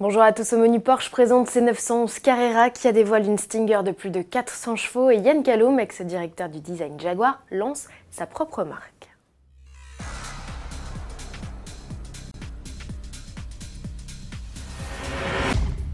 Bonjour à tous, au menu Porsche présente C911 Carrera qui a dévoilé une Stinger de plus de 400 chevaux et Yann Caloum, ex-directeur du design Jaguar, lance sa propre marque.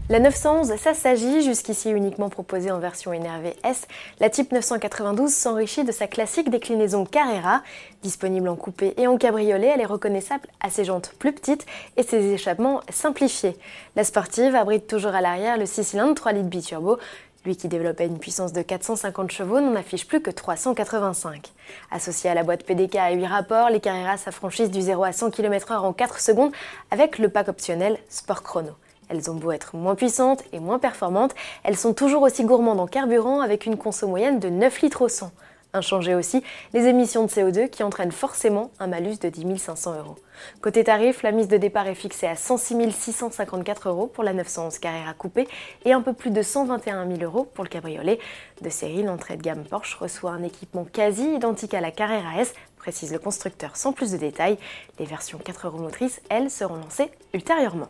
La 911, ça s'agit, jusqu'ici uniquement proposée en version énervée S, la Type 992 s'enrichit de sa classique déclinaison Carrera. Disponible en coupé et en cabriolet, elle est reconnaissable à ses jantes plus petites et ses échappements simplifiés. La sportive abrite toujours à l'arrière le 6 cylindres 3 litres biturbo, lui qui développait une puissance de 450 chevaux n'en affiche plus que 385. Associé à la boîte PDK à 8 rapports, les Carrera s'affranchissent du 0 à 100 km/h en 4 secondes avec le pack optionnel Sport Chrono. Elles ont beau être moins puissantes et moins performantes, elles sont toujours aussi gourmandes en carburant avec une conso moyenne de 9 litres au 100. Inchangé aussi, les émissions de CO2 qui entraînent forcément un malus de 10 500 euros. Côté tarif, la mise de départ est fixée à 106 654 euros pour la 911 Carrera coupée et un peu plus de 121 000 euros pour le cabriolet. De série, l'entrée de gamme Porsche reçoit un équipement quasi identique à la Carrera S, précise le constructeur sans plus de détails. Les versions 4 roues motrices, elles, seront lancées ultérieurement.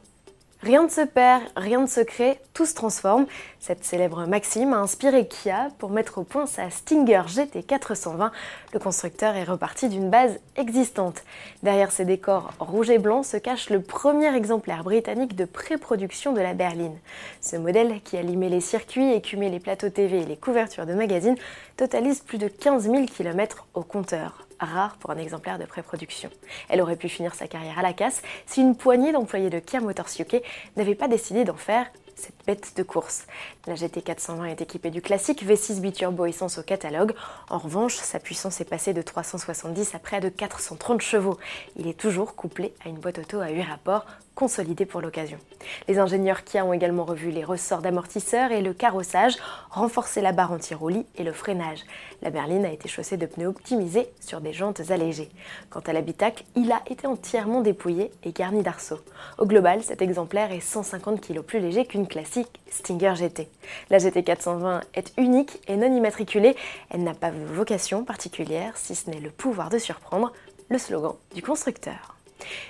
Rien ne se perd, rien ne se crée, tout se transforme. Cette célèbre maxime a inspiré Kia pour mettre au point sa Stinger GT 420. Le constructeur est reparti d'une base existante. Derrière ces décors rouge et blanc se cache le premier exemplaire britannique de pré-production de la berline. Ce modèle, qui a limé les circuits, écumé les plateaux TV et les couvertures de magazines, totalise plus de 15 000 km au compteur rare pour un exemplaire de pré-production. Elle aurait pu finir sa carrière à la casse si une poignée d'employés de Kia Motors UK n'avait pas décidé d'en faire cette bête de course. La GT420 est équipée du classique V6 biturbo essence au catalogue. En revanche, sa puissance est passée de 370 à près de 430 chevaux. Il est toujours couplé à une boîte auto à 8 rapports consolidée pour l'occasion. Les ingénieurs Kia ont également revu les ressorts d'amortisseurs et le carrossage, renforcé la barre anti-roulis et le freinage. La berline a été chaussée de pneus optimisés sur des jantes allégées. Quant à l'habitacle, il a été entièrement dépouillé et garni d'arceaux. Au global, cet exemplaire est 150 kg plus léger qu'une classique Stinger GT. La GT420 est unique et non immatriculée. Elle n'a pas vocation particulière, si ce n'est le pouvoir de surprendre, le slogan du constructeur.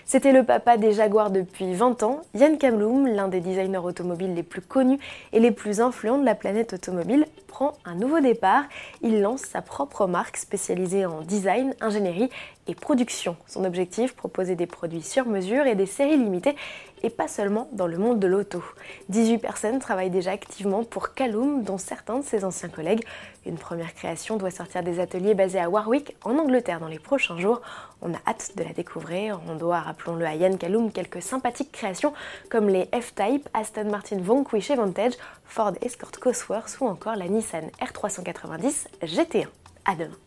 C'était le papa des Jaguars depuis 20 ans, Yann Kamloum, l'un des designers automobiles les plus connus et les plus influents de la planète automobile, prend un nouveau départ. Il lance sa propre marque spécialisée en design, ingénierie et production. Son objectif, proposer des produits sur mesure et des séries limitées, et pas seulement dans le monde de l'auto. 18 personnes travaillent déjà activement pour Callum, dont certains de ses anciens collègues. Une première création doit sortir des ateliers basés à Warwick, en Angleterre, dans les prochains jours. On a hâte de la découvrir. On doit, rappelons-le à Yann Callum, quelques sympathiques créations comme les F-Type, Aston Martin Vanquish Vantage, Ford Escort Cosworth ou encore la Nissan R390 GT1. À demain